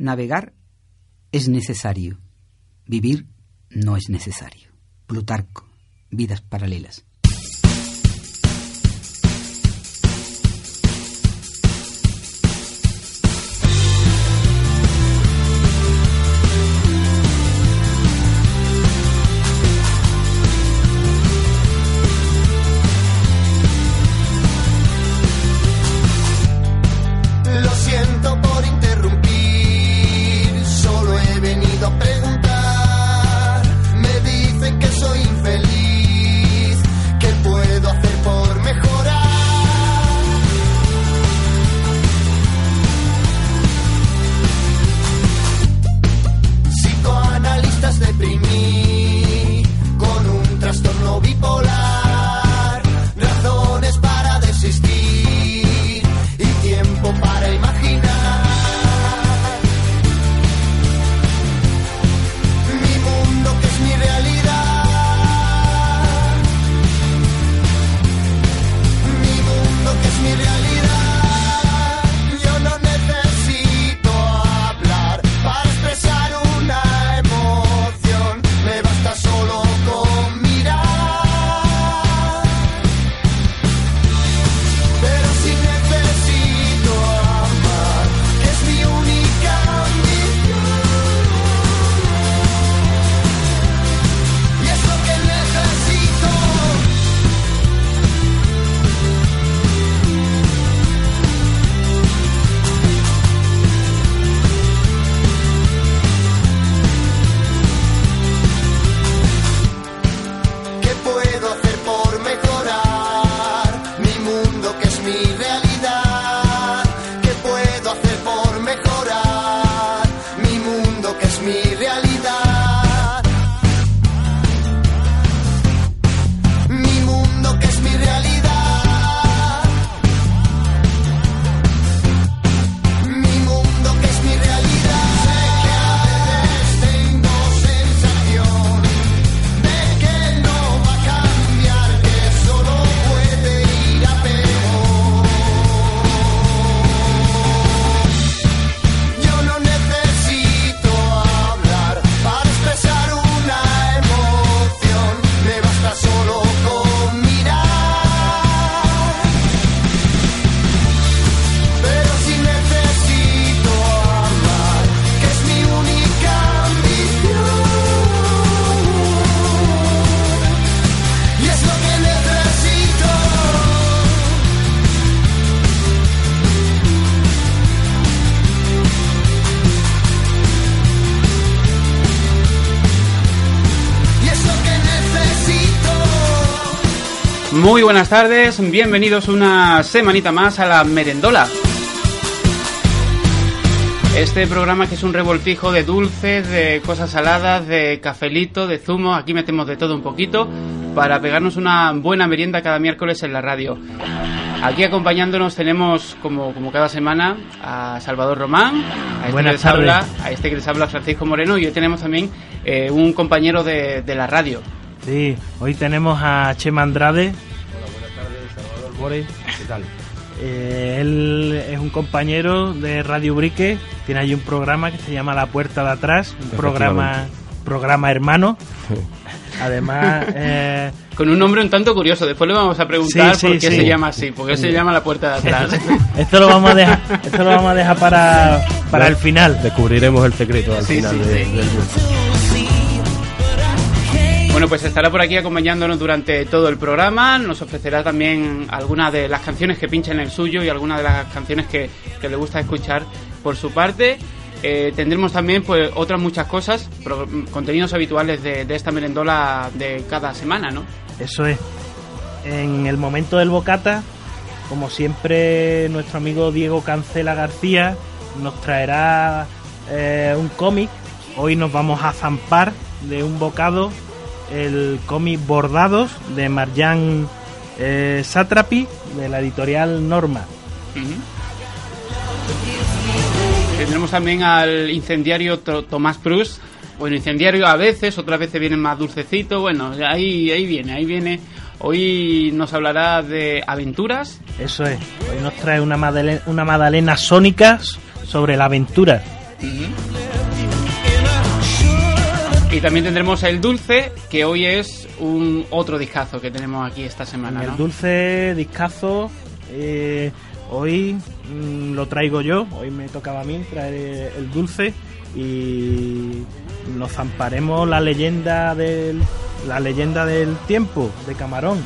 Navegar es necesario, vivir no es necesario. Plutarco, vidas paralelas. Muy buenas tardes, bienvenidos una semanita más a la Merendola. Este programa que es un revoltijo de dulces, de cosas saladas, de cafelito, de zumo, aquí metemos de todo un poquito para pegarnos una buena merienda cada miércoles en la radio. Aquí acompañándonos tenemos, como, como cada semana, a Salvador Román, a este, que les habla, a este que les habla Francisco Moreno y hoy tenemos también eh, un compañero de, de la radio. Sí, hoy tenemos a Chema Andrade, ¿qué tal? Eh, él es un compañero de Radio Brique, tiene ahí un programa que se llama La Puerta de Atrás, un programa, programa hermano. Además, eh, con un nombre un tanto curioso. Después le vamos a preguntar por qué se llama así, por qué se llama la puerta de atrás. esto lo vamos a dejar, esto lo vamos a dejar para, para el final. Descubriremos el secreto al final del bueno, pues estará por aquí acompañándonos durante todo el programa. Nos ofrecerá también algunas de las canciones que pincha en el suyo y algunas de las canciones que, le gusta escuchar por su parte. Eh, tendremos también pues otras muchas cosas, contenidos habituales de, esta merendola de cada semana, ¿no? Eso es. En el momento del bocata, como siempre, nuestro amigo Diego Cancela García nos traerá eh, un cómic. Hoy nos vamos a zampar de un bocado el cómic Bordados de Marjan eh, Satrapi de la editorial Norma. Tendremos también al incendiario Tomás Prus. Bueno, incendiario a veces, otras veces viene más dulcecito. Bueno, ahí, ahí viene, ahí viene. Hoy nos hablará de aventuras. Eso es. Hoy nos trae una, una magdalena sónica sobre la aventura. Y también tendremos el dulce, que hoy es un otro discazo que tenemos aquí esta semana. El dulce discazo, eh, hoy mm, lo traigo yo, hoy me tocaba a mí traer eh, el dulce y nos zamparemos la leyenda del la leyenda del tiempo de Camarón.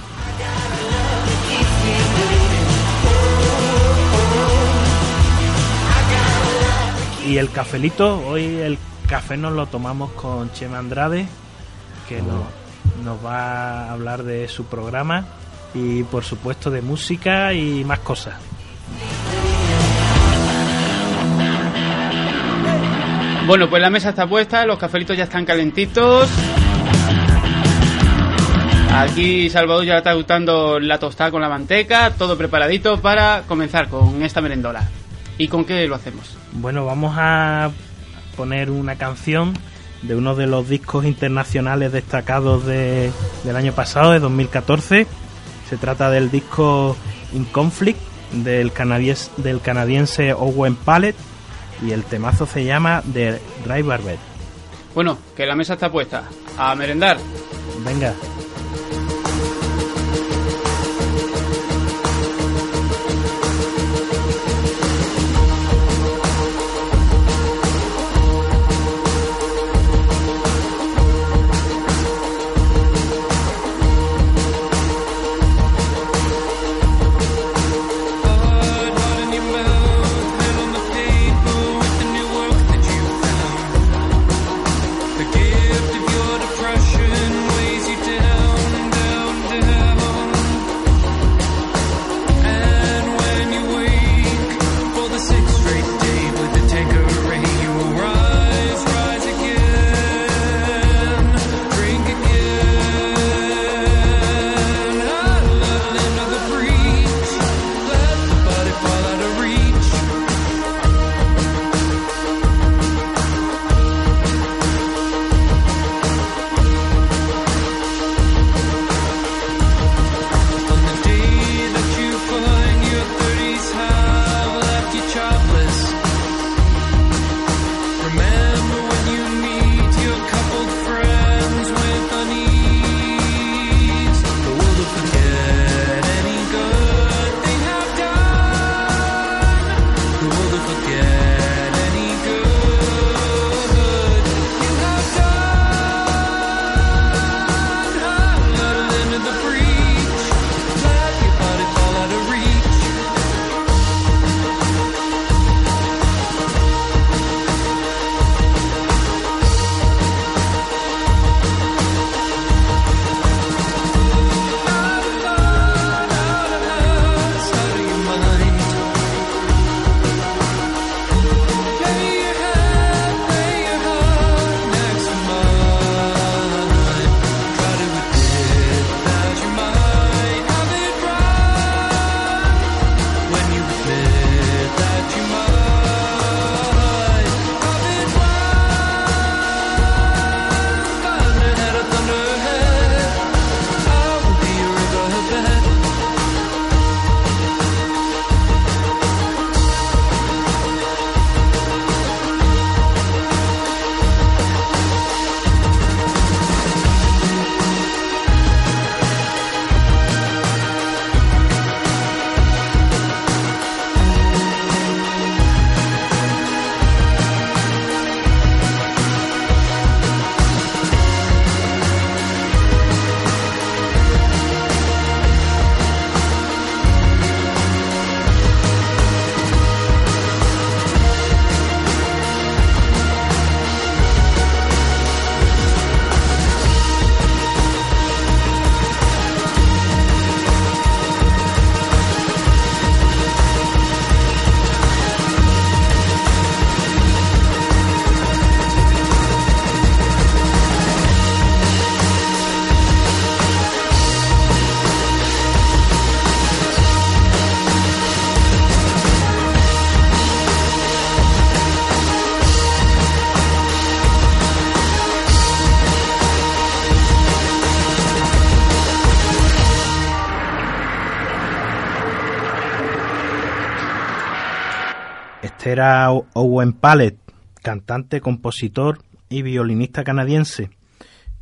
Y el cafelito, hoy el café nos lo tomamos con Chema Andrade, que nos, nos va a hablar de su programa y por supuesto de música y más cosas. Bueno, pues la mesa está puesta, los cafelitos ya están calentitos. Aquí Salvador ya está gustando la tostada con la manteca, todo preparadito para comenzar con esta merendola. ¿Y con qué lo hacemos? Bueno, vamos a poner una canción de uno de los discos internacionales destacados de- del año pasado, de 2014. Se trata del disco In Conflict del, canadies- del canadiense Owen Pallet y el temazo se llama The Driver Bed. Bueno, que la mesa está puesta. A merendar. Venga. Owen Pallet cantante, compositor y violinista canadiense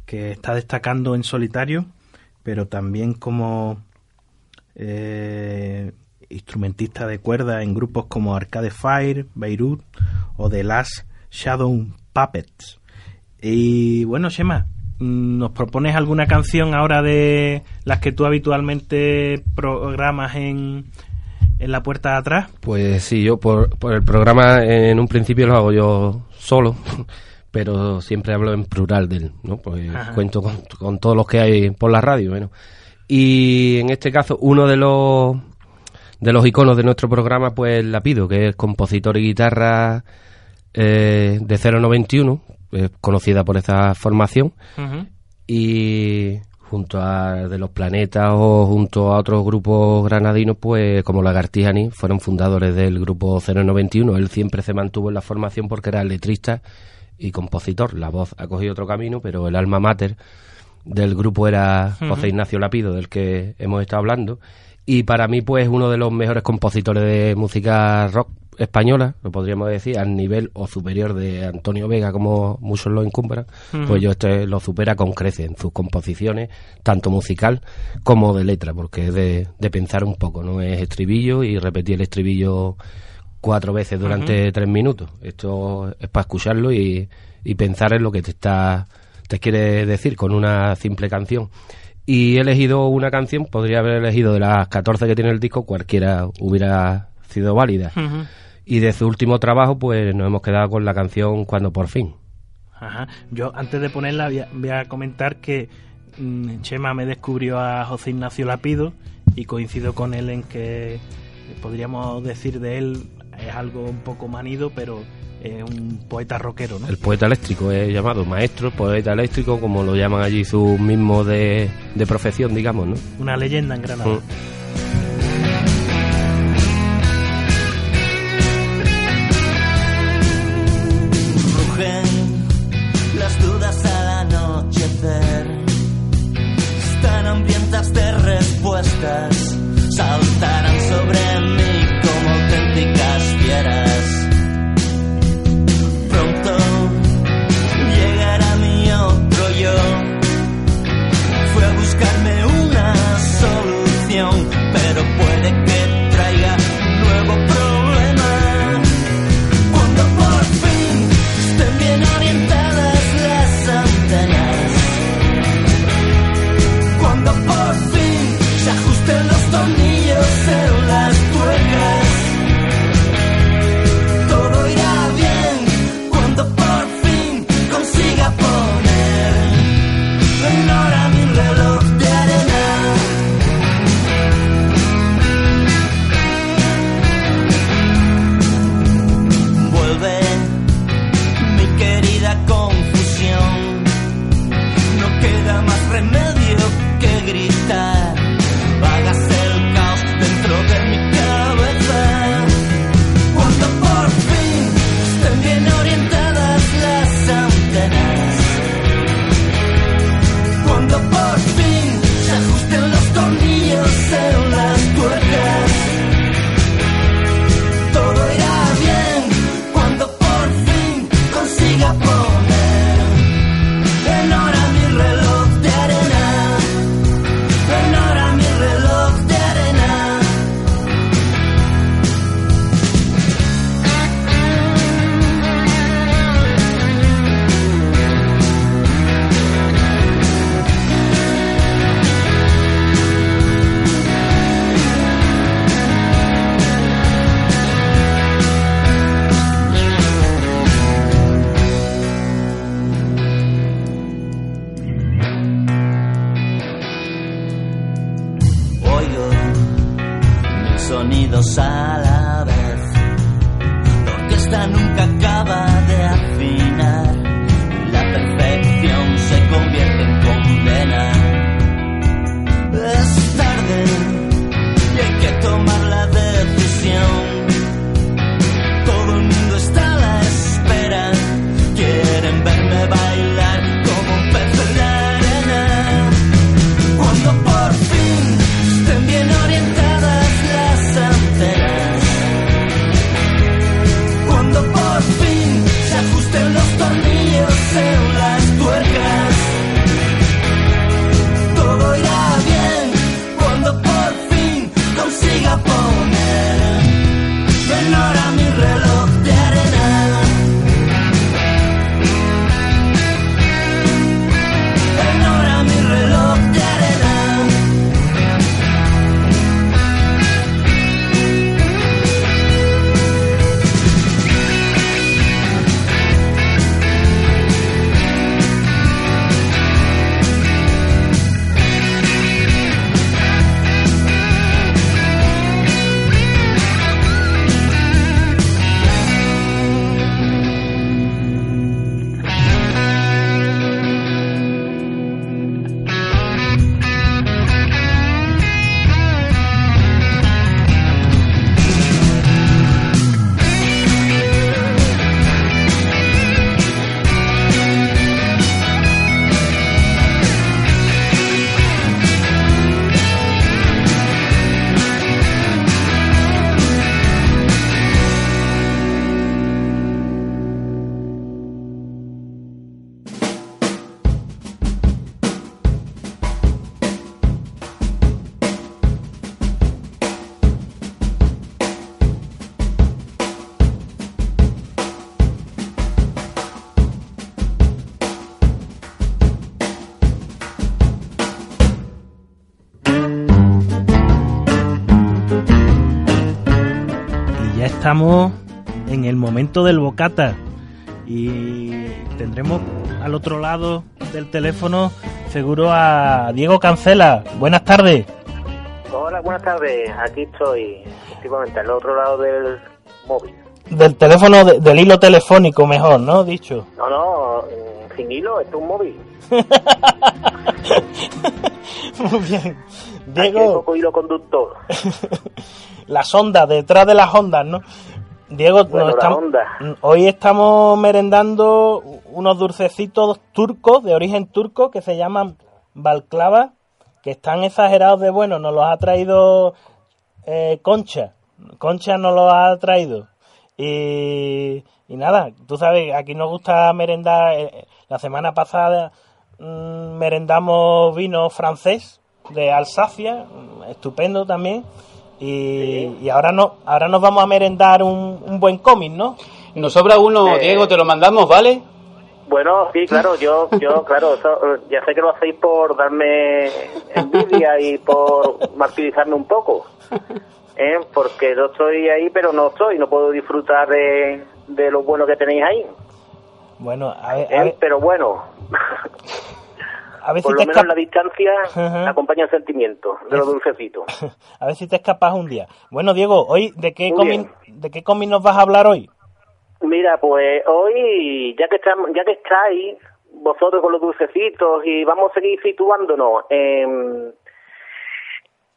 que está destacando en solitario, pero también como eh, instrumentista de cuerda en grupos como Arcade Fire, Beirut o The Last Shadow Puppets. Y bueno, Shema, ¿nos propones alguna canción ahora de las que tú habitualmente programas en, en la puerta de atrás? Pues sí, yo por, por el programa en un principio lo hago yo solo, pero siempre hablo en plural de él, ¿no? Pues Ajá. cuento con, con todos los que hay por la radio, bueno. Y en este caso, uno de los de los iconos de nuestro programa, pues Lapido, que es compositor y guitarra eh, de 091, eh, conocida por esa formación, y junto a De los Planetas o junto a otros grupos granadinos, pues como Lagartijani, fueron fundadores del grupo 091. Él siempre se mantuvo en la formación porque era letrista y compositor. La voz ha cogido otro camino, pero el alma mater del grupo era José Ignacio Lapido, del que hemos estado hablando. Y para mí, pues, uno de los mejores compositores de música rock española, lo podríamos decir, al nivel o superior de Antonio Vega, como muchos lo encumbran, pues yo este lo supera con crece en sus composiciones, tanto musical como de letra, porque es de, de pensar un poco, no es estribillo y repetir el estribillo cuatro veces durante tres minutos. Esto es para escucharlo y, y pensar en lo que te está te quiere decir con una simple canción. Y he elegido una canción, podría haber elegido de las 14 que tiene el disco, cualquiera hubiera sido válida. Y de su último trabajo, pues nos hemos quedado con la canción Cuando por fin. Ajá. Yo antes de ponerla voy a, voy a comentar que mm, Chema me descubrió a José Ignacio Lapido y coincido con él en que eh, podríamos decir de él es algo un poco manido, pero es un poeta rockero, ¿no? El poeta eléctrico es llamado maestro, poeta eléctrico, como lo llaman allí sus mismos de, de profesión, digamos, ¿no? Una leyenda en Granada. Mm. Solución, pero estamos en el momento del bocata y tendremos al otro lado del teléfono seguro a Diego Cancela. Buenas tardes. Hola, buenas tardes. Aquí estoy, efectivamente, al otro lado del móvil. Del teléfono, de- del hilo telefónico mejor, ¿no? Dicho. No, no, mm, sin hilo, esto es un móvil. Muy bien. Aquí hay Diego, poco hilo conductor. las ondas, detrás de las ondas, ¿no? Diego, Bueno, nos estamos- hoy estamos merendando unos dulcecitos turcos, de origen turco, que se llaman balclava, que están exagerados de bueno. Nos los ha traído eh, Concha. Concha nos los ha traído. Y, y nada, tú sabes, aquí nos gusta merendar. eh, la semana pasada mm, merendamos vino francés de Alsacia, mm, estupendo también. Y, y ahora no, ahora nos vamos a merendar un, un buen cómic, ¿no? Nos sobra uno, Eh. Diego, te lo mandamos, ¿vale? Bueno, sí, claro, yo, yo, claro, eso, ya sé que lo hacéis por darme envidia y por martirizarme un poco, ¿eh? porque yo estoy ahí, pero no estoy, no puedo disfrutar de, de lo bueno que tenéis ahí, Bueno, a ver, ¿eh? a ver, pero bueno, a ver si por te lo menos la distancia acompaña el sentimiento de los dulcecitos. a ver si te escapas un día. Bueno, Diego, hoy de qué cómic, de qué nos vas a hablar hoy? Mira, pues hoy, ya que estamos, ya que estáis vosotros con los dulcecitos y vamos a seguir situándonos en,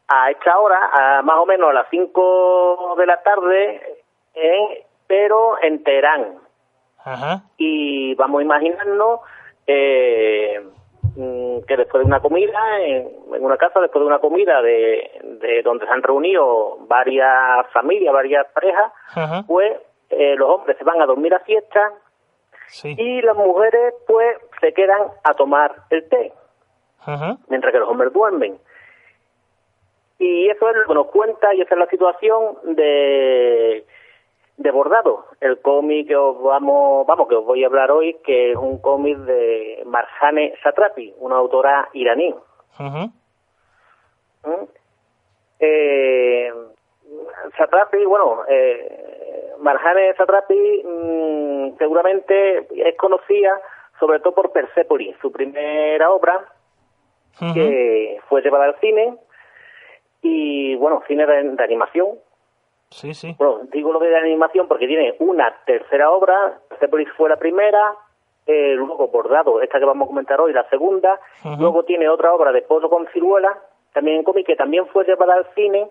a esta hora, a más o menos a las 5 de la tarde, en- pero en Teherán. Ajá. Y vamos a imaginarnos eh, que después de una comida, en, una casa, después de una comida de, de donde se han reunido varias familias, varias parejas, Ajá. pues eh, los hombres se van a dormir a fiesta Sí. y las mujeres pues se quedan a tomar el té Ajá. mientras que los hombres duermen y eso es lo que nos cuenta y esa es la situación de de bordado el cómic que os vamos vamos que os voy a hablar hoy que es un cómic de Marjane Satrapi una autora iraní. ¿Mm? Eh, Satrapi, bueno, eh, Marjane Satrapi mm, seguramente es conocida sobre todo por Persepolis, su primera obra que fue llevada al cine y bueno, cine de, de animación. Sí, sí. Bueno, digo lo de animación porque tiene una tercera obra, Persepolis fue la primera, eh, luego Bordado, esta que vamos a comentar hoy, la segunda, luego tiene otra obra de Pozo con Ciruela, también en cómic, que también fue llevada al cine,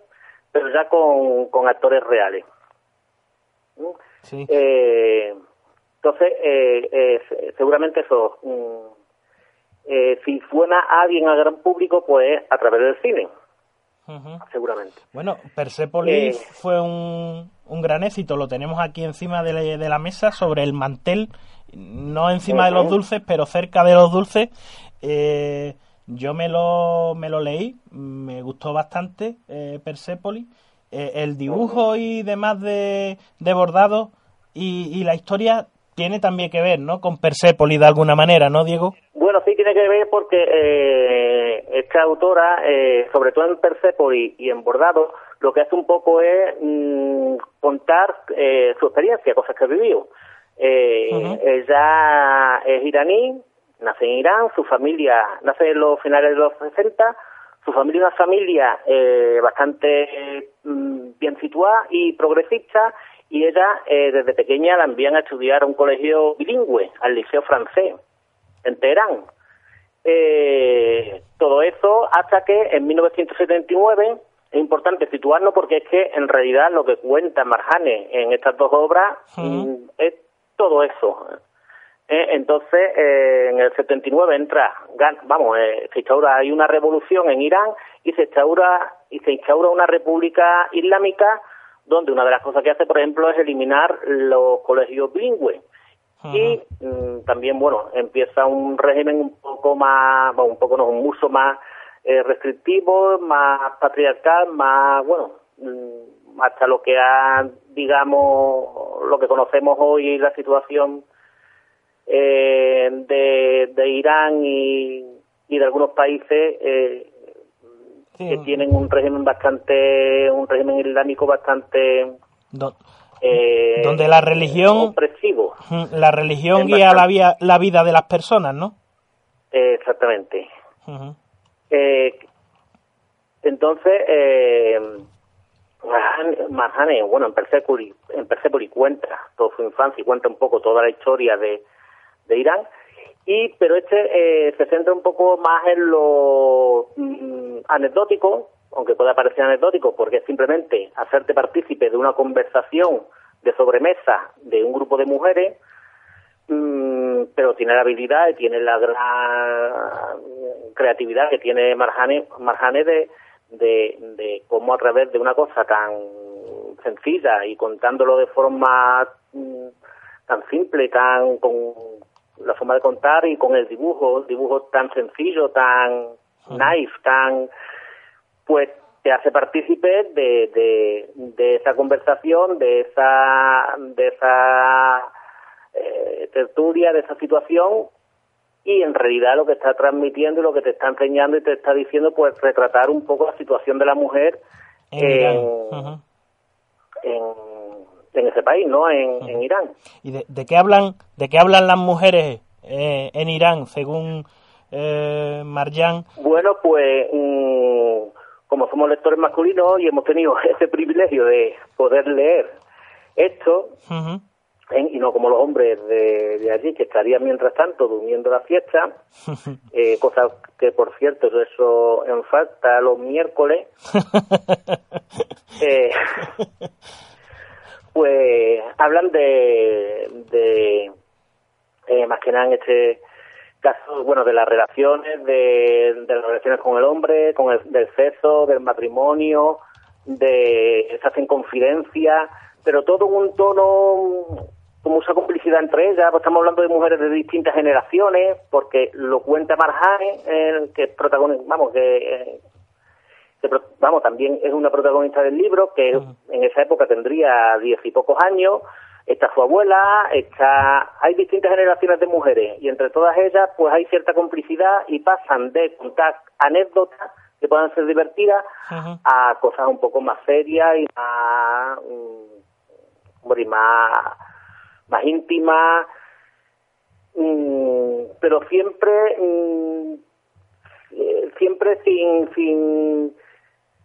pero ya con, con actores reales. ¿Mm? Sí. Eh, entonces, eh, eh, se- seguramente eso, mm, eh, si suena a alguien al gran público, pues a través del cine, Seguramente. Bueno, Persepolis Eh. fue un, un gran éxito. Lo tenemos aquí encima de la, de la mesa, sobre el mantel, no encima de los dulces, pero cerca de los dulces. Eh, yo me lo, me lo leí, me gustó bastante eh, Persepolis. Eh, el dibujo y demás de, de bordado y, y la historia tiene también que ver, ¿no? Con Persepolis de alguna manera, ¿no, Diego? Bueno, sí tiene que ver porque eh, esta autora, eh, sobre todo en Persepolis y en Bordado, lo que hace un poco es mm, contar eh, su experiencia, cosas que ha vivido. Eh. Ella es iraní, nace en Irán, su familia nace en los finales de los 60, su familia es una familia eh, bastante mm, bien situada y progresista, y ella eh, desde pequeña la envían a estudiar a un colegio bilingüe, al liceo francés en Teherán. Eh, todo eso hasta que en 1979 es importante situarnos porque es que en realidad lo que cuenta Marjane en estas dos obras mm, es todo eso. Eh, entonces, eh, en el 79 entra, vamos, eh, se instaura, hay una revolución en Irán y se instaura y se instaura una república islámica donde una de las cosas que hace, por ejemplo, es eliminar los colegios bilingües. Y mm, también bueno empieza un régimen un poco más bueno, un poco no uso más eh, restrictivo más patriarcal más bueno mm, hasta lo que ha digamos lo que conocemos hoy la situación eh, de, de Irán y, y de algunos países eh, Sí, que tienen un régimen bastante un régimen islámico bastante do- eh, Donde la religión- opresivo. La religión guía la, vía- la vida de las personas, ¿no? Eh, exactamente. Eh, entonces, eh, bueno, en Persepolis, en Persepolis cuenta toda su infancia y cuenta un poco toda la historia de, de Irán, y pero este eh, se centra un poco más en lo mm, anecdótico, aunque pueda parecer anecdótico, porque es simplemente hacerte partícipe de una conversación de sobremesa de un grupo de mujeres, Mm, pero tiene la habilidad y tiene la gran creatividad que tiene Marjane, Marjane de, de, cómo a través de una cosa tan sencilla y contándolo de forma mm, tan simple, tan con la forma de contar y con el dibujo, el dibujo tan sencillo, tan nice, tan pues te hace partícipe de, de, de esa conversación, de esa de esa eh, tertulia, de esa situación y en realidad lo que está transmitiendo y lo que te está enseñando y te está diciendo pues retratar un poco la situación de la mujer En en. En, ese país, ¿no? En, en Irán. ¿Y de, de qué hablan de qué hablan las mujeres eh, en Irán, según eh, Marjan? Bueno, pues mm, como somos lectores masculinos y hemos tenido ese privilegio de poder leer esto, en- y no como los hombres de, de allí que estarían mientras tanto durmiendo la fiesta, eh, cosa que por cierto eso en falta los miércoles, eh, pues hablan de, de eh, más que nada en este caso, bueno, de las relaciones, de, de las relaciones con el hombre, con el del sexo, del matrimonio, de se hacen confidencias, pero todo en un tono como mucha complicidad entre ellas, pues estamos hablando de mujeres de distintas generaciones, porque lo cuenta Marjane, eh, que es protagonista, vamos, que, eh, vamos, también es una protagonista del libro, que en esa época tendría diez y pocos años, está su abuela, está, hay distintas generaciones de mujeres, y entre todas ellas, pues hay cierta complicidad y pasan de contar anécdotas que puedan ser divertidas a cosas un poco más serias y más, y más, más íntimas, mm, pero siempre, eh, siempre sin, sin,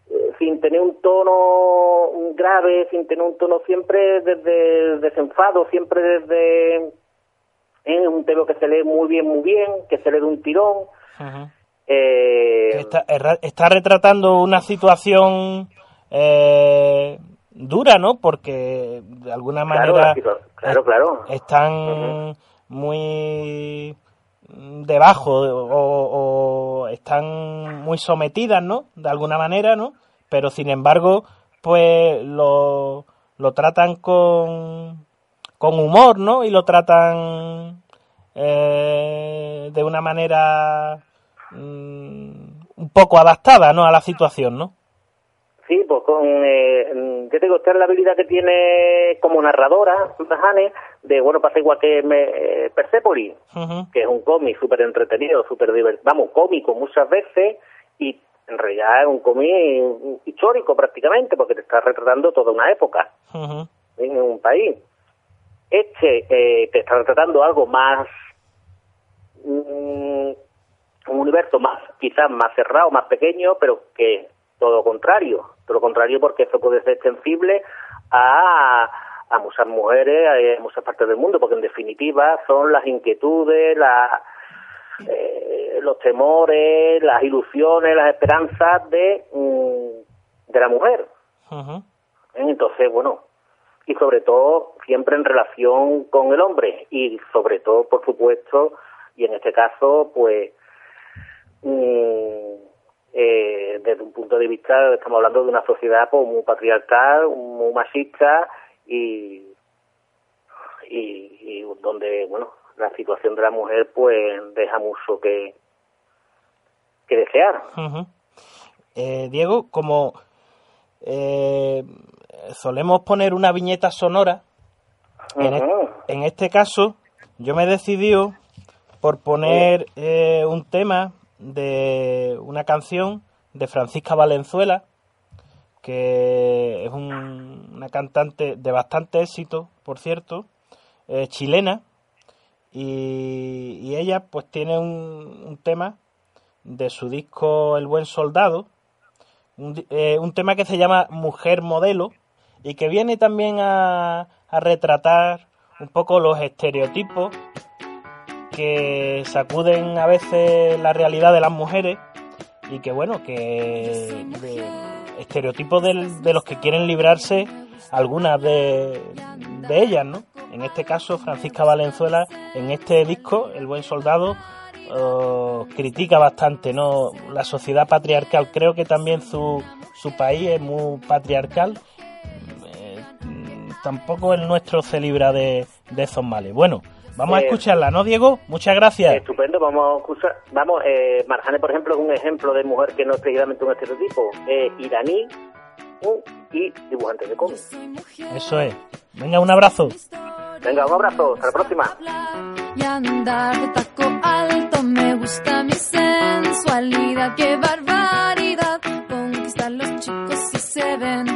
eh, sin tener un tono grave, sin tener un tono siempre desde el desenfado, siempre desde es un tema que se lee muy bien, muy bien, que se lee de un tirón. Eh, Está, retratando una situación eh, dura, ¿no? Porque de alguna manera claro, claro. están muy debajo o, o están muy sometidas, ¿no? De alguna manera, ¿no? Pero sin embargo, pues lo, lo tratan con, con humor, ¿no? Y lo tratan eh, de una manera mm, un poco adaptada, ¿no? A la situación, ¿no? Sí, pues con, eh, mm, yo te digo, esta es la habilidad que tiene como narradora, Jane, de, bueno, pasa igual que me, eh, Persepolis, que es un cómic súper entretenido, súper divertido, vamos, cómico muchas veces, y en realidad es un cómic histórico prácticamente, porque te está retratando toda una época. En un país. Este eh, te está retratando algo más, mm, un universo más, quizás más cerrado, más pequeño, pero que todo lo contrario, todo lo contrario porque eso puede ser extensible a, a muchas mujeres, a muchas partes del mundo, porque en definitiva son las inquietudes, la, eh, los temores, las ilusiones, las esperanzas de, mm, de la mujer. ¿eh? Entonces, bueno, y sobre todo siempre en relación con el hombre y sobre todo, por supuesto, y en este caso, pues, mm, eh, desde un punto de vista, estamos hablando de una sociedad pues, muy patriarcal, muy machista y, y, y donde, bueno, la situación de la mujer pues deja mucho que, que desear. Eh, Diego, como eh, solemos poner una viñeta sonora, e- en este caso yo me he decidido por poner eh, un tema de una canción de Francisca Valenzuela, que es un- una cantante de bastante éxito, por cierto, eh, chilena, y, ella pues tiene un, un tema de su disco El Buen Soldado, un, eh, un tema que se llama Mujer Modelo y que viene también a, a retratar un poco los estereotipos que sacuden a veces la realidad de las mujeres y que bueno, que de- estereotipos del- de los que quieren librarse algunas de, de ellas, ¿no? En este caso, Francisca Valenzuela, en este disco, El Buen Soldado, critica bastante, ¿no? La sociedad patriarcal. Creo que también su, su país es muy patriarcal. Eh, tampoco el nuestro se libra de, de esos males. Bueno, vamos a Eh, escucharla, ¿no, Diego? Muchas gracias. Estupendo, vamos a escuchar. Vamos, eh, Marjane, por ejemplo, es un ejemplo de mujer que no es precisamente un estereotipo. Es iraní y dibujante de cómics. Eso es. Venga, un abrazo. Venga, un abrazo, hasta la próxima. y andar de taco alto. Me gusta mi sensualidad, qué barbaridad. Conquistar los chicos si se ven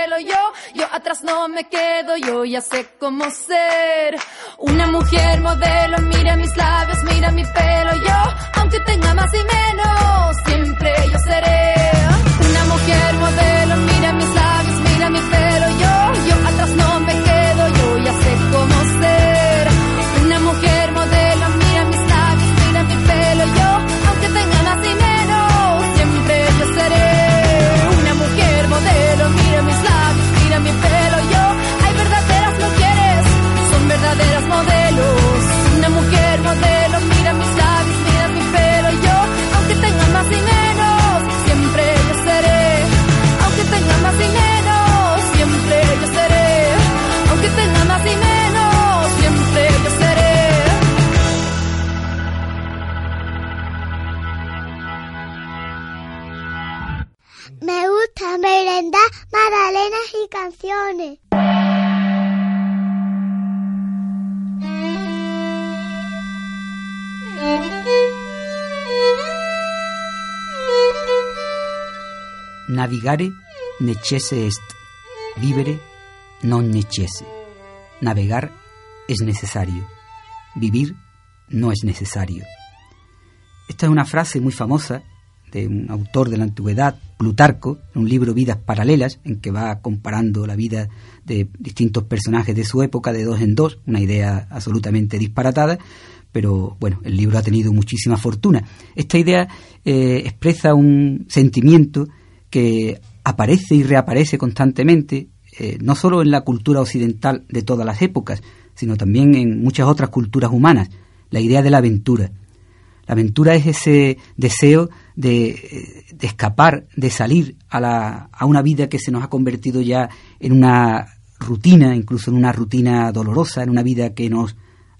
Yo, yo atrás no me quedo, yo ya sé cómo ser. Una mujer modelo, mira mis labios, mira mi pelo. Yo, aunque tenga más y menos, siempre yo seré. Una mujer modelo, mira mis labios, magdalenas y canciones. Navigare necesse est, vivere non necesse. Navegar es necesario, vivir no es necesario. Esta es una frase muy famosa de un autor de la antigüedad, Plutarco, en un libro Vidas Paralelas, en que va comparando la vida de distintos personajes de su época de dos en dos, una idea absolutamente disparatada, pero bueno, el libro ha tenido muchísima fortuna. Esta idea eh, expresa un sentimiento que aparece y reaparece constantemente, eh, no solo en la cultura occidental de todas las épocas, sino también en muchas otras culturas humanas, la idea de la aventura. La aventura es ese deseo de, escapar, de salir a, la, a una vida que se nos ha convertido ya en una rutina, incluso en una rutina dolorosa, en una vida que nos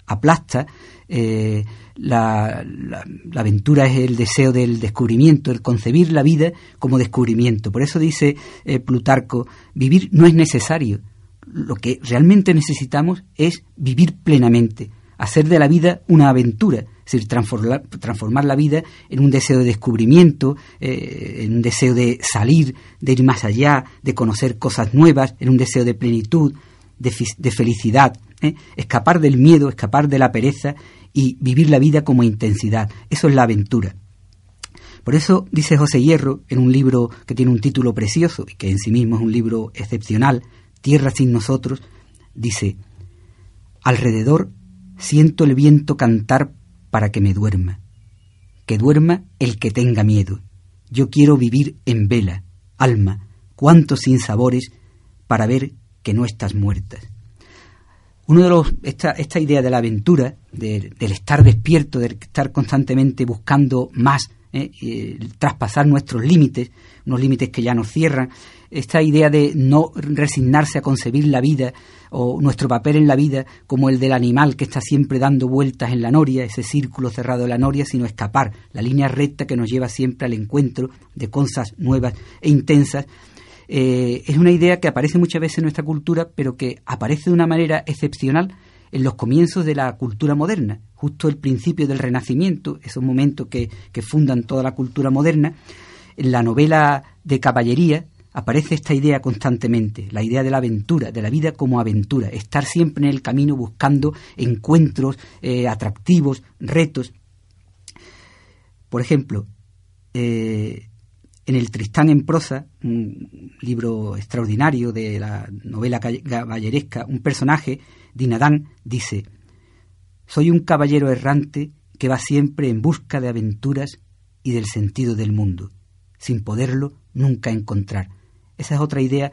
aplasta. Eh, la aventura es el deseo del descubrimiento, el concebir la vida como descubrimiento. Por eso dice eh, Plutarco, vivir no es necesario. Lo que realmente necesitamos es vivir plenamente, hacer de la vida una aventura, es decir, transformar, la vida en un deseo de descubrimiento, eh, en un deseo de salir, de ir más allá, de conocer cosas nuevas, en un deseo de plenitud, de felicidad, ¿eh? escapar del miedo, escapar de la pereza y vivir la vida como intensidad. Eso es la aventura. Por eso dice José Hierro en un libro que tiene un título precioso y que en sí mismo es un libro excepcional, Tierra sin nosotros, dice, alrededor siento el viento cantar para que me duerma, que duerma el que tenga miedo. Yo quiero vivir en vela, alma, cuántos sinsabores para ver que no estás muerta. Uno de los esta, esta idea de la aventura, de- del estar despierto, del estar constantemente buscando más, ¿eh? el traspasar nuestros límites, unos límites que ya nos cierran, esta idea de no resignarse a concebir la vida o nuestro papel en la vida como el del animal que está siempre dando vueltas en la noria, ese círculo cerrado de la noria, sino escapar, la línea recta que nos lleva siempre al encuentro de cosas nuevas e intensas, eh, es una idea que aparece muchas veces en nuestra cultura, pero que aparece de una manera excepcional en los comienzos de la cultura moderna, justo el principio del Renacimiento, esos momentos que, que fundan toda la cultura moderna. En la novela de caballería aparece esta idea constantemente, la idea de la aventura, de la vida como aventura, estar siempre en el camino buscando encuentros eh, atractivos, retos. Por ejemplo, eh, en el Tristán en prosa, un libro extraordinario de la novela caballeresca, un personaje, Dinadán, dice, soy un caballero errante que va siempre en busca de aventuras y del sentido del mundo, sin poderlo nunca encontrar. Esa es otra idea,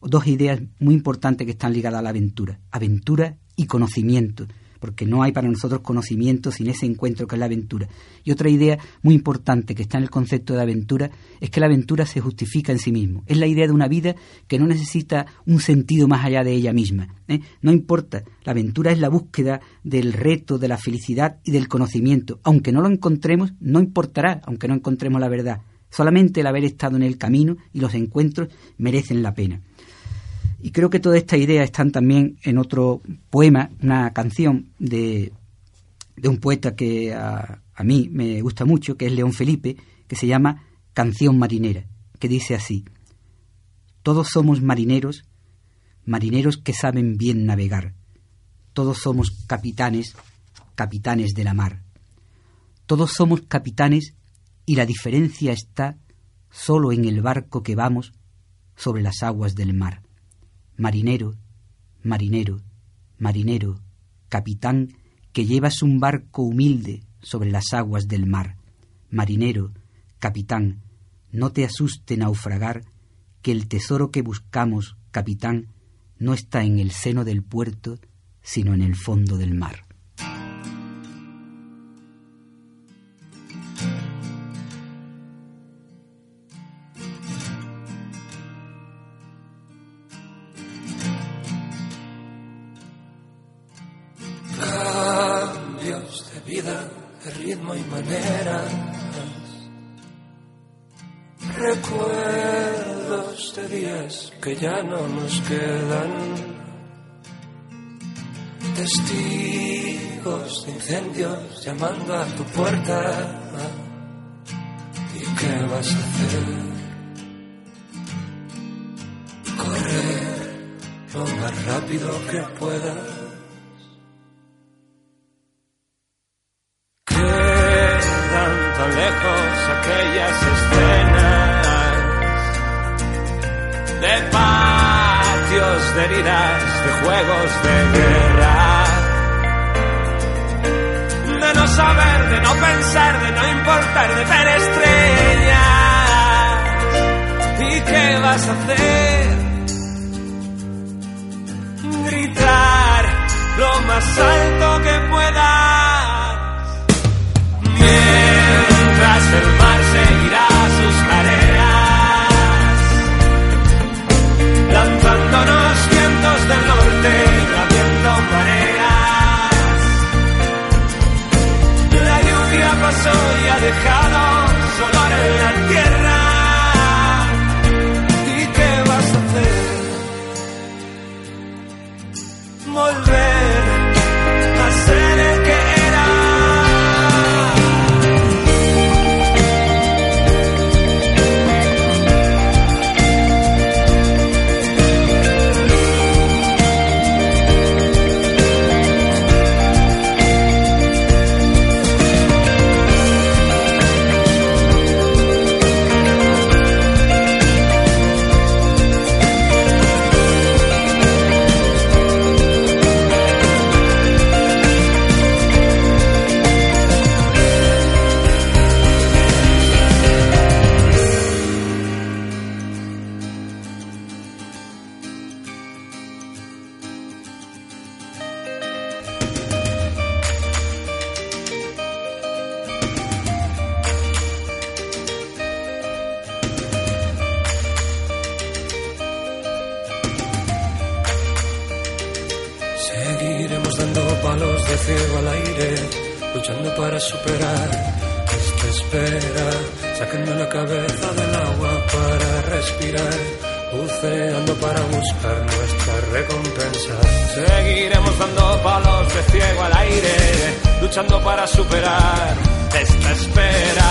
dos ideas muy importantes que están ligadas a la aventura, aventura y conocimiento, porque no hay para nosotros conocimiento sin ese encuentro que es la aventura. Y otra idea muy importante que está en el concepto de aventura es que la aventura se justifica en sí mismo. Es la idea de una vida que no necesita un sentido más allá de ella misma. ¿eh? No importa, la aventura es la búsqueda del reto, de la felicidad y del conocimiento. Aunque no lo encontremos, no importará, aunque no encontremos la verdad. Solamente el haber estado en el camino y los encuentros merecen la pena. Y creo que todas estas ideas están también en otro poema, una canción de, de un poeta que a, a mí me gusta mucho, que es León Felipe, que se llama Canción Marinera, que dice así, Todos somos marineros, marineros que saben bien navegar, todos somos capitanes, capitanes de la mar, todos somos capitanes y la diferencia está solo en el barco que vamos sobre las aguas del mar marinero, marinero, marinero, capitán, que llevas un barco humilde sobre las aguas del mar. Marinero, capitán, no te asuste naufragar, que el tesoro que buscamos, capitán, no está en el seno del puerto, sino en el fondo del mar. Que ya no nos quedan. Testigos de incendios llamando a tu puerta. ¿Y qué vas a hacer? Correr lo más rápido que puedas. De juegos de guerra, de no saber, de no pensar, de no importar, de ver estrellas. ¿Y qué vas a hacer? Gritar lo más alto que puedas. Al aire, luchando para superar esta espera, sacando la cabeza del agua para respirar, buceando para buscar nuestra recompensa. Seguiremos dando palos de ciego al aire, luchando para superar esta espera,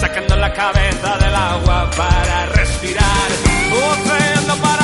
sacando la cabeza del agua para respirar, buceando para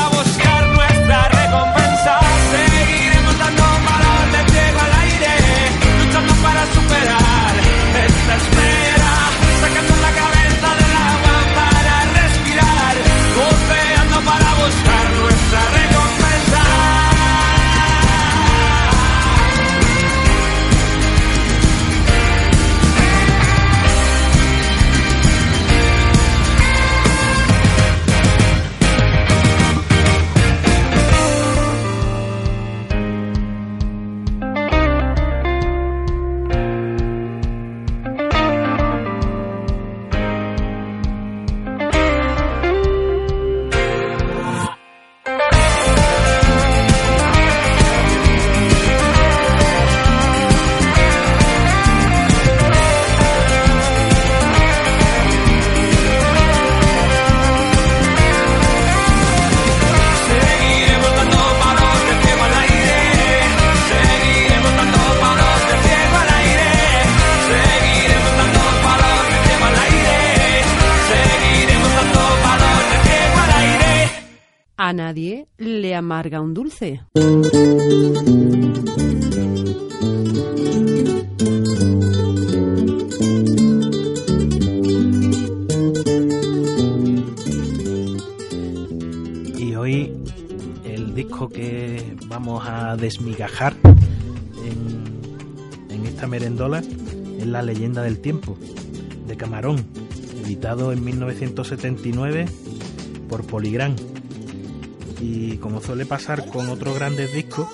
hoy el disco que vamos a desmigajar en, esta merendola es La leyenda del tiempo, de Camarón, editado en 1979 por Polygram. Y como suele pasar con otros grandes discos,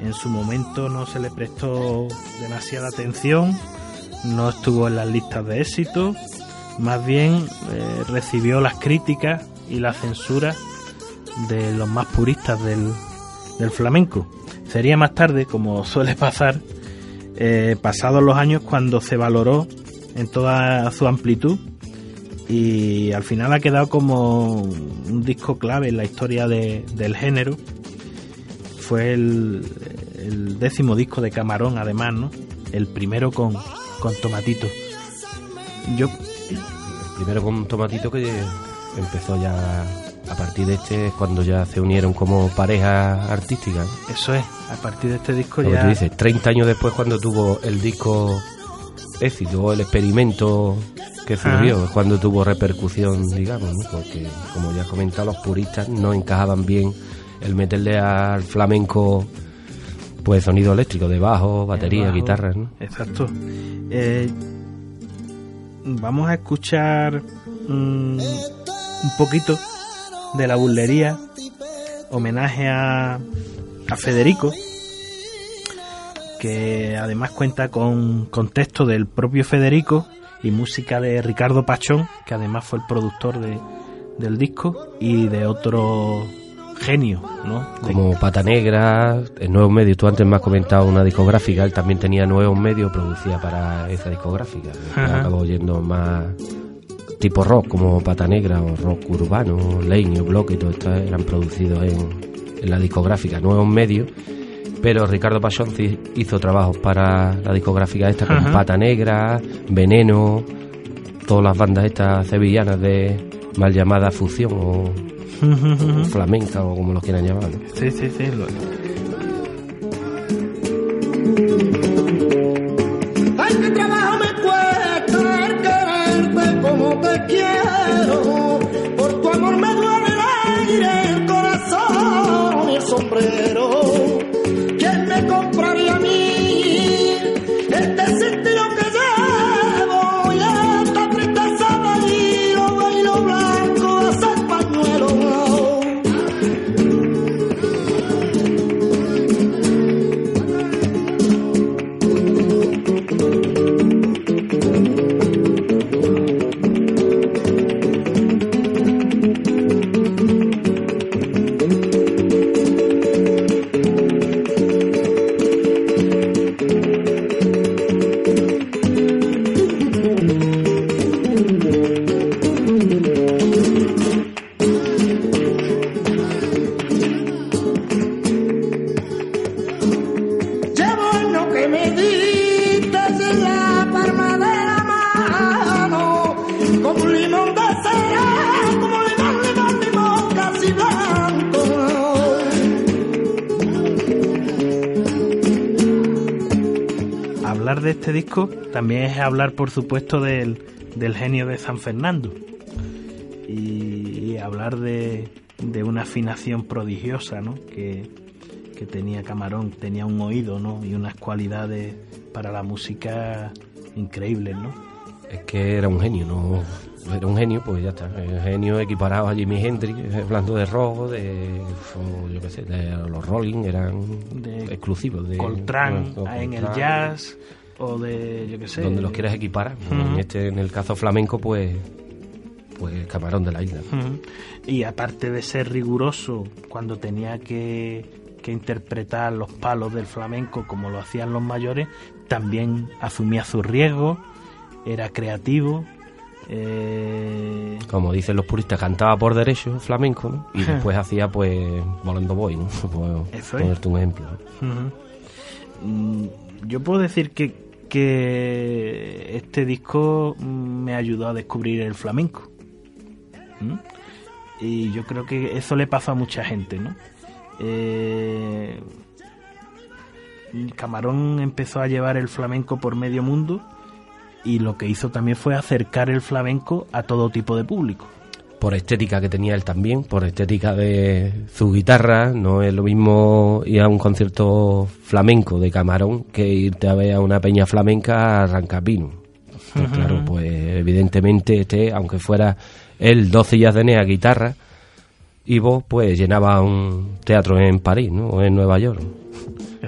en su momento no se le prestó demasiada atención, no estuvo en las listas de éxito, más bien eh, recibió las críticas y la censura de los más puristas del, del flamenco. Sería más tarde, como suele pasar, eh, pasados los años, cuando se valoró en toda su amplitud y al final ha quedado como un disco clave en la historia de- del género. Fue el, el décimo disco de Camarón, además, ¿no? El primero con, con Tomatito. Yo Primero con Tomatito que empezó ya a partir de este es cuando ya se unieron como pareja artística. Eso es, a partir de este disco que ya... tú dices, 30 años después cuando tuvo el disco éxito el experimento que surgió, cuando tuvo repercusión, digamos, ¿no? porque como ya he comentado, los puristas no encajaban bien el meterle al flamenco pues sonido eléctrico de bajo, batería, bajo. guitarras, ¿no? Exacto. Eh, vamos a escuchar mm, un poquito de la burlería, homenaje a, a Federico, que además cuenta con contexto del propio Federico y música de Ricardo Pachón, que además fue el productor de, del disco, y de otro genio, ¿no? De- Como Pata Negra, en Nuevos Medios, tú antes me has comentado una discográfica, él también tenía Nuevos Medios, producía para esa discográfica. Acabó yendo más tipo rock, como Pata Negra o rock urbano, Leño, Bloque, y todo esto eran producidos en, en la discográfica Nuevos Medios. Pero Ricardo Pachón hizo trabajos para la discográfica esta, con Ajá. Pata Negra, Veneno, todas las bandas estas sevillanas de mal llamada fusión o flamenca o como lo quieran llamar. ¿no? Sí, sí, sí. lo- también es hablar, por supuesto, del, del genio de San Fernando y, y hablar de, de una afinación prodigiosa ¿no? que, que tenía Camarón, tenía un oído ¿no? y unas cualidades para la música increíbles, ¿no? Es que era un genio, no era un genio, pues ya está. Genio equiparado a Jimi Hendrix, hablando de rock, de. yo qué sé, de los Rolling, eran De exclusivos. De, Coltrane o en el jazz o de, yo qué sé. Donde los quieras equiparar. Ujú. en, este, en el caso flamenco, pues. Pues Camarón de la isla. Y aparte de ser riguroso cuando tenía que, que interpretar los palos del flamenco como lo hacían los mayores, también asumía su riesgo, era creativo. eh, Como dicen los puristas, cantaba por derecho flamenco, ¿no? Y después hacía, pues, Volando Boy, ¿no? Eso es. ponerte un ejemplo. Mm, Yo puedo decir que, que este disco me ayudó a descubrir el flamenco. Y yo creo que eso le pasa a mucha gente, ¿no? Eh, Camarón empezó a llevar el flamenco por medio mundo y lo que hizo también fue acercar el flamenco a todo tipo de público. Por estética que tenía él también, por estética de su guitarra, no es lo mismo ir a un concierto flamenco de Camarón que irte a ver a una peña flamenca a Rancapino. Pues claro, pues evidentemente este, aunque fuera él 12 días de Nea guitarra, y vos pues llenaba un teatro en París, ¿no? O en Nueva York.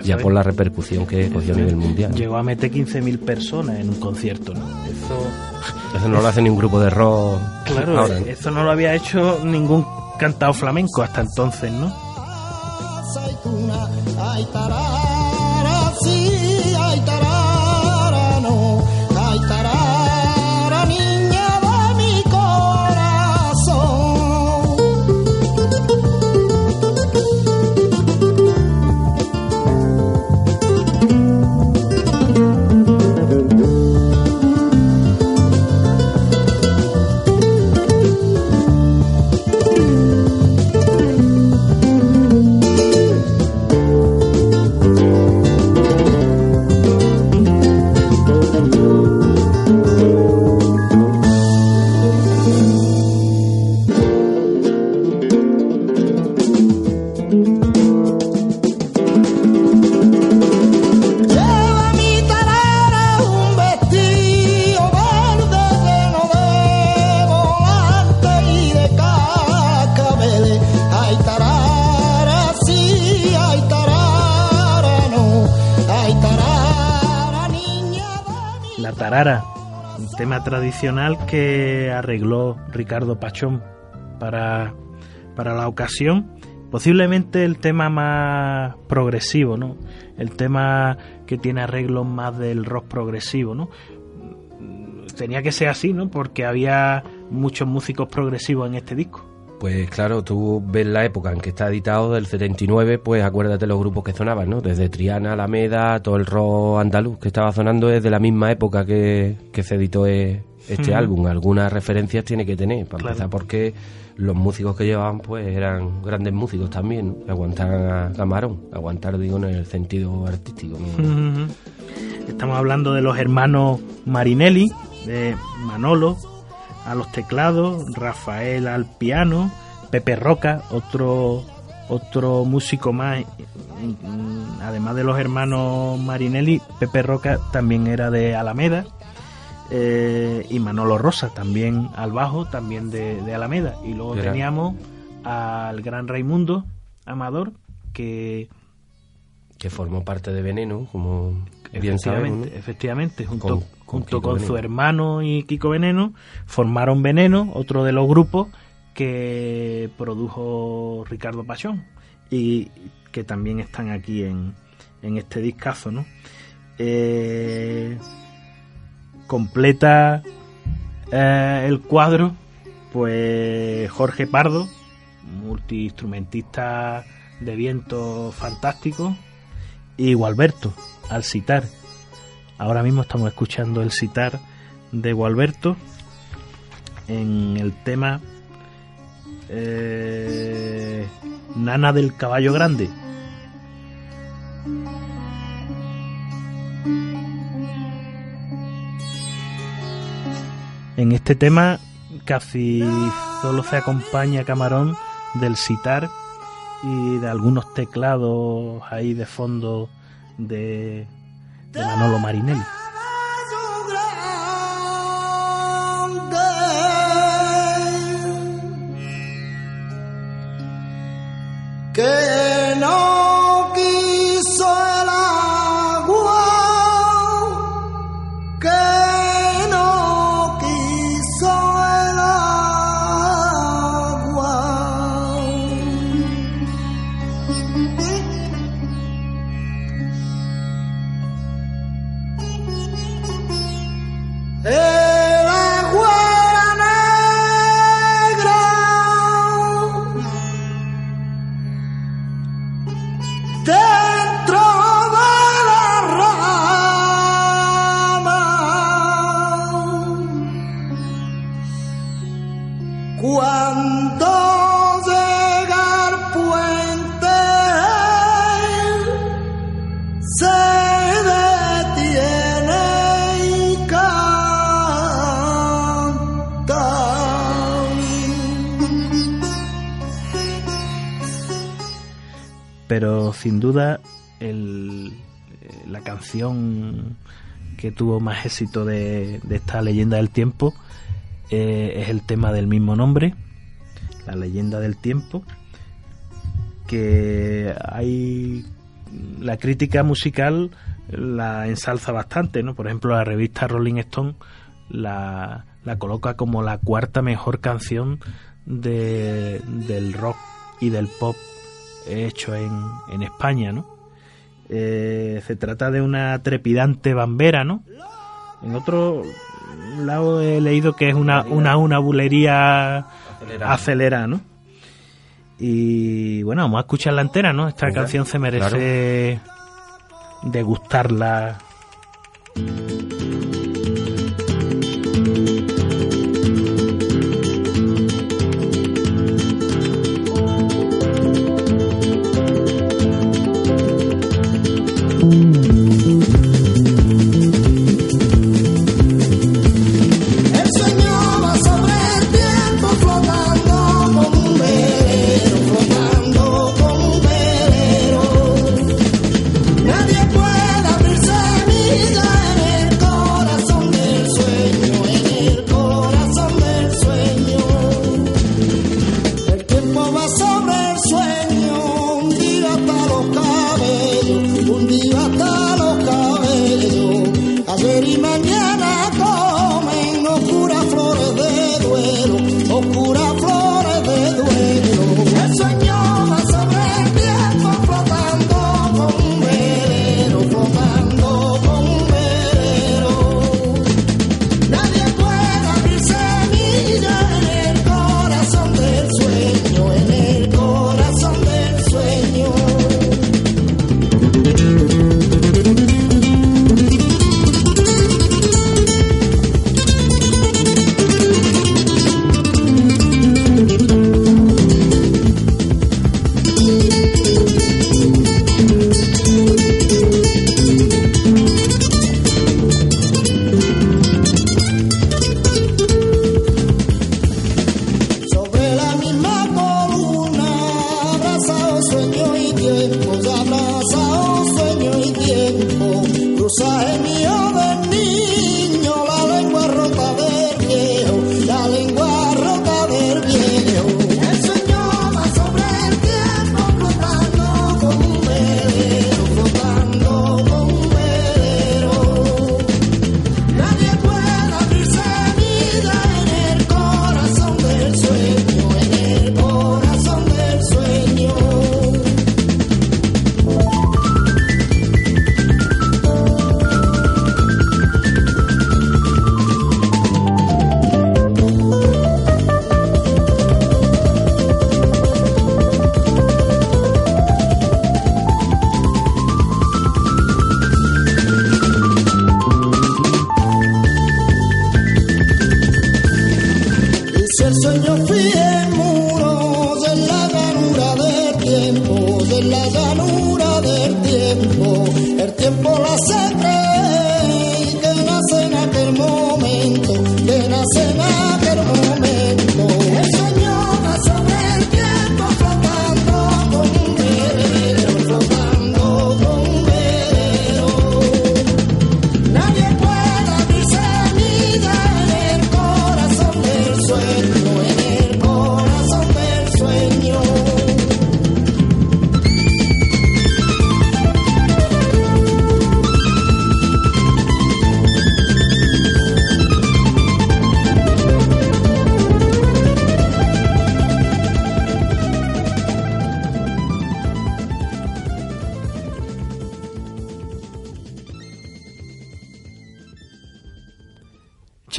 Eso ya es. por la repercusión que cogió a nivel mundial. Llegó a meter 15.000 personas en un concierto, ¿no? Eso Eso no lo hace ni un grupo de rock Claro, ahora, ¿no? eso no lo había hecho ningún cantado flamenco hasta entonces, ¿no? Tema tradicional que arregló Ricardo Pachón para, para la ocasión. Posiblemente el tema más progresivo, ¿no? El tema que tiene arreglos más del rock progresivo, ¿no? Tenía que ser así, ¿no? Porque había muchos músicos progresivos en este disco. Pues claro, tú ves la época en que está editado, del 79, pues acuérdate los grupos que sonaban, ¿no? Desde Triana, Alameda, todo el rock andaluz que estaba sonando es de la misma época que, que se editó eh, este álbum. Algunas referencias tiene que tener, para Claro. empezar porque los músicos que llevaban pues eran grandes músicos también, ¿no? A Camarón, aguantar digo en el sentido artístico, ¿no? Estamos hablando de los hermanos Marinelli, de Manolo a los teclados, Rafael al piano, Pepe Roca, otro otro músico más, mm, además de los hermanos Marinelli, Pepe Roca también era de Alameda. eh, y Manolo Rosa también al bajo, también de, de Alameda. Y luego Era- teníamos al gran Raimundo Amador, que Que formó parte de Veneno, como bien sabemos, Efectivamente, ¿no? efectivamente, junto Con- con, junto Kiko con su hermano y Kiko Veneno, formaron Veneno, otro de los grupos que produjo Ricardo Pachón y que también están aquí en, en este discazo, ¿no? Eh, completa eh, el cuadro, pues Jorge Pardo, multiinstrumentista de viento fantástico, y Gualberto al citar. Ahora mismo estamos escuchando el citar de Gualberto en el tema eh, Nana del Caballo Grande. En este tema casi solo se acompaña Camarón del citar y de algunos teclados ahí de fondo de, de Manolo Marinelli. duda el, eh, la canción que tuvo más éxito de, de esta leyenda del tiempo eh, es el tema del mismo nombre, la leyenda del tiempo, que hay la crítica musical la ensalza bastante, ¿no? Por ejemplo, la revista Rolling Stone la, la coloca como la cuarta mejor canción de, del rock y del pop hecho en, en España, ¿no? Eh, se trata de una trepidante bambera, ¿no? En otro lado he leído que es una, una, una bulería acelerada, ¿no? Y bueno, vamos a escucharla entera, ¿no? Esta canción se merece degustarla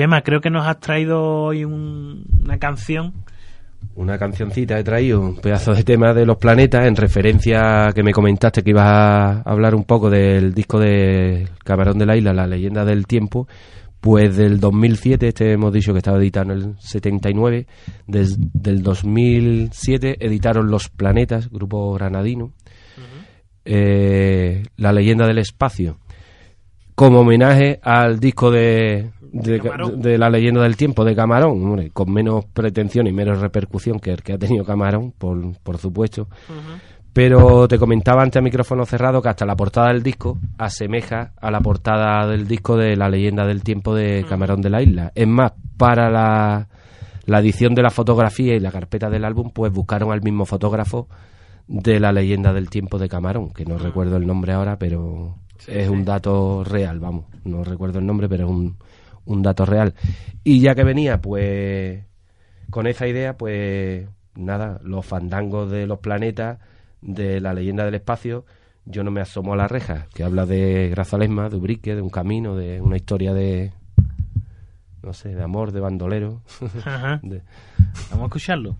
Chema, creo que nos has traído hoy un- una canción. Una cancioncita he traído, un pedazo de tema de los planetas en referencia a que me comentaste que ibas a hablar un poco del disco de Camarón de la Isla, La leyenda del tiempo. Pues del 2007, este hemos dicho que estaba editado en el 79, desde del 2007 editaron Los Planetas, grupo granadino, eh, La leyenda del espacio, como homenaje al disco de, de, La leyenda del tiempo de Camarón, hombre, con menos pretensión y menos repercusión que el que ha tenido Camarón, por, por supuesto. Pero te comentaba antes a micrófono cerrado que hasta la portada del disco asemeja a la portada del disco de La leyenda del tiempo de Camarón de la Isla. Es más, para la, la edición de la fotografía y la carpeta del álbum, pues buscaron al mismo fotógrafo de La leyenda del tiempo de Camarón, que no recuerdo el nombre ahora, pero es un dato real, vamos. No recuerdo el nombre, pero es un, un dato real. Y ya que venía, pues con esa idea, pues nada, los fandangos de los planetas, de la leyenda del espacio, yo no me asomo a la reja, que habla de Grazalesma, de Ubrique, de un camino, de una historia de, no sé, de amor, de bandolero. Ajá. de- Vamos a escucharlo.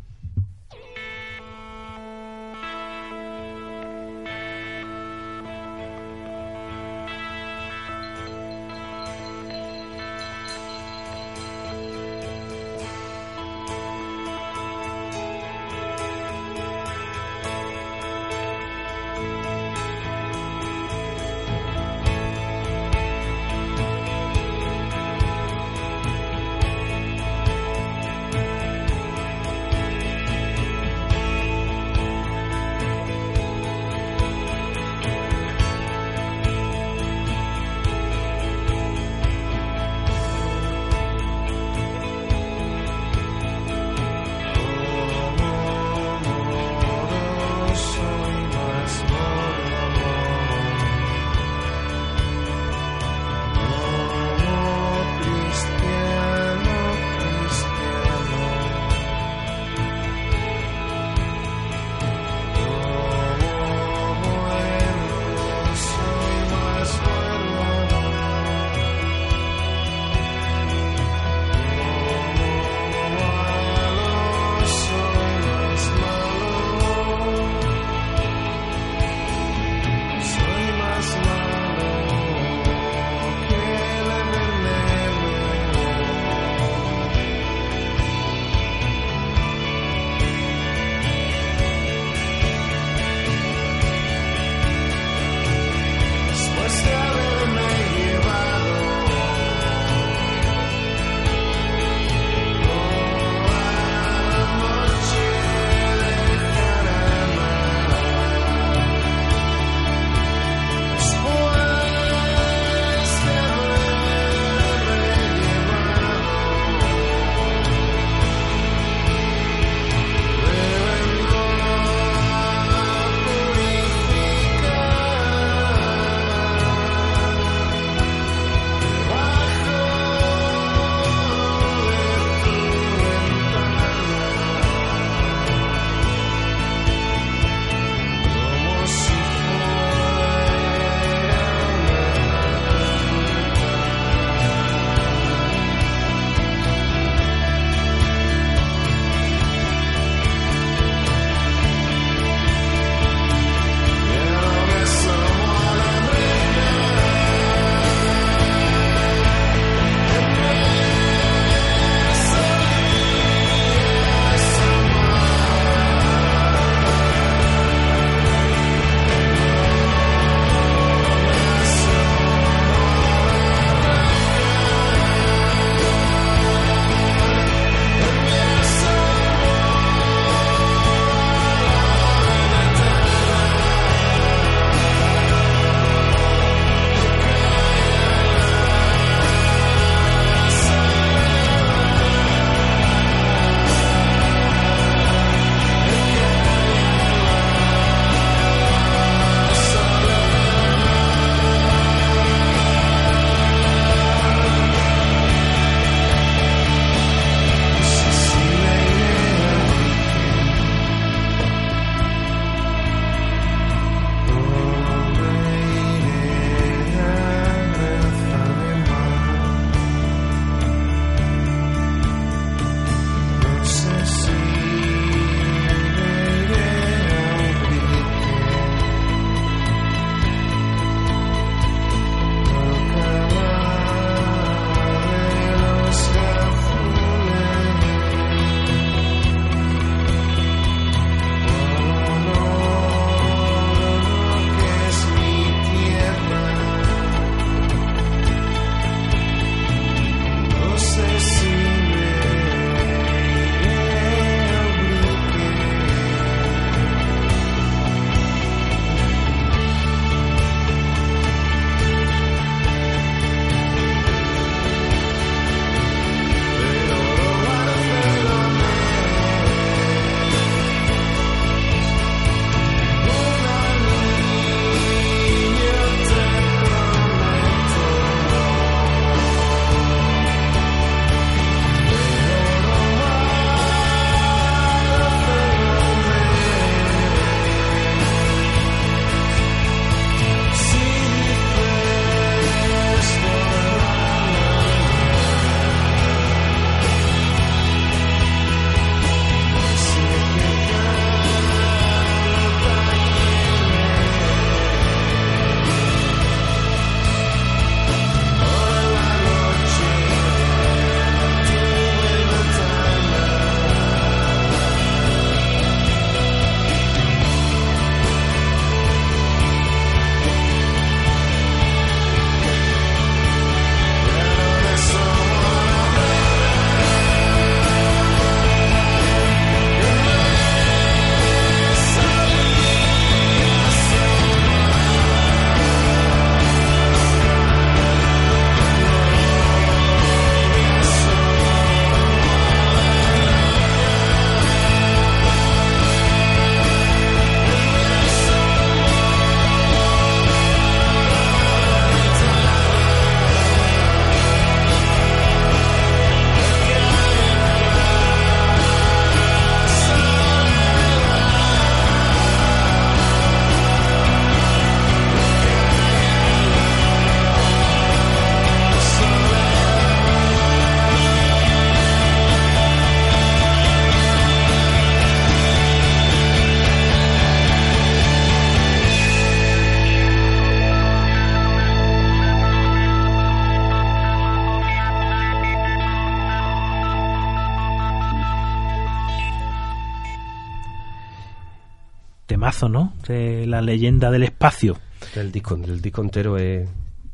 Temazo, ¿no? De la leyenda del espacio. El disco, el disco entero es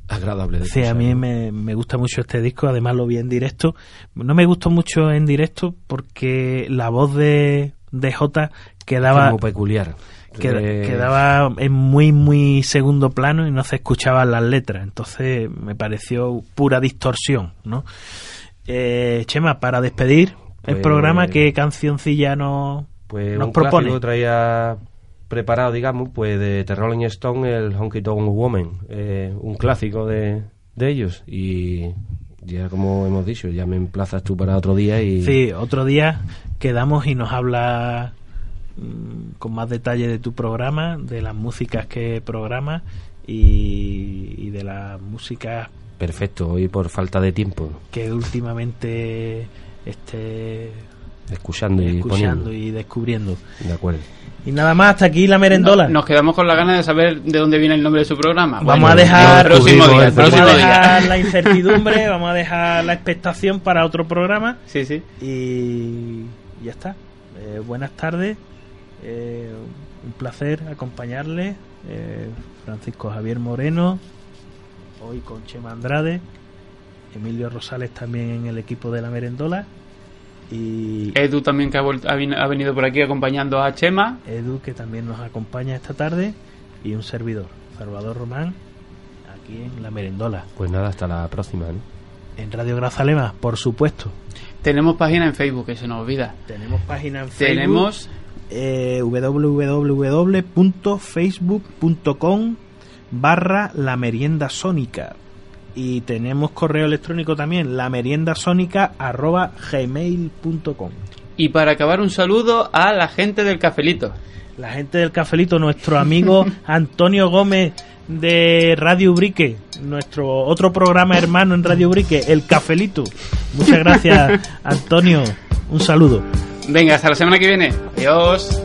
agradable. De Sí, a mí ¿no? me, me gusta mucho este disco, además lo vi en directo. No me gustó mucho en directo porque la voz de, de Jota quedaba, Como peculiar. qued- quedaba en muy, muy segundo plano y no se escuchaban las letras. Entonces me pareció pura distorsión, ¿no? Eh, Chema, para despedir el Pues- programa, ¿qué cancioncilla nos, Pues nos un propone? traía preparado, digamos, pues de The Rolling Stone, el Honky Tonk Woman, eh, un clásico de, de ellos. Y ya como hemos dicho, ya me emplazas tú para otro día y Sí, otro día quedamos y nos habla mm, con más detalle de tu programa, de las músicas que programas y, y de las músicas perfecto, hoy por falta de tiempo, que últimamente esté escuchando y escuchando poniendo. y descubriendo. De acuerdo. Y nada más, hasta aquí la merendola. Nos quedamos con la gana de saber de dónde viene el nombre de su programa. Vamos Bueno, a dejar, el próximo día, el vamos próximo a dejar día. la incertidumbre, vamos a dejar la expectación para otro programa. Sí, sí. Y ya está. Eh, buenas tardes. Eh, un placer acompañarles. Eh, Francisco Javier Moreno, hoy con Chema Andrade, Emilio Rosales también en el equipo de la Merendola. Y Edu también que ha, ha venido por aquí acompañando a Chema. Edu, que también nos acompaña esta tarde. Y un servidor, Salvador Román, aquí en la Merendola. Pues nada, hasta la próxima. ¿no? En Radio Grazalema, por supuesto. Tenemos página en Facebook, que se nos olvida. Tenemos página en Facebook. Tenemos eh, www.facebook.com barra la merienda sónica y tenemos correo electrónico también la merienda sónica arroba gmail.com Y para acabar, un saludo a la gente del cafelito. la gente del cafelito nuestro amigo Antonio Gómez de Radio Brique nuestro otro programa hermano en Radio Brique el cafelito muchas gracias Antonio un saludo Venga, hasta la semana que viene. Adiós.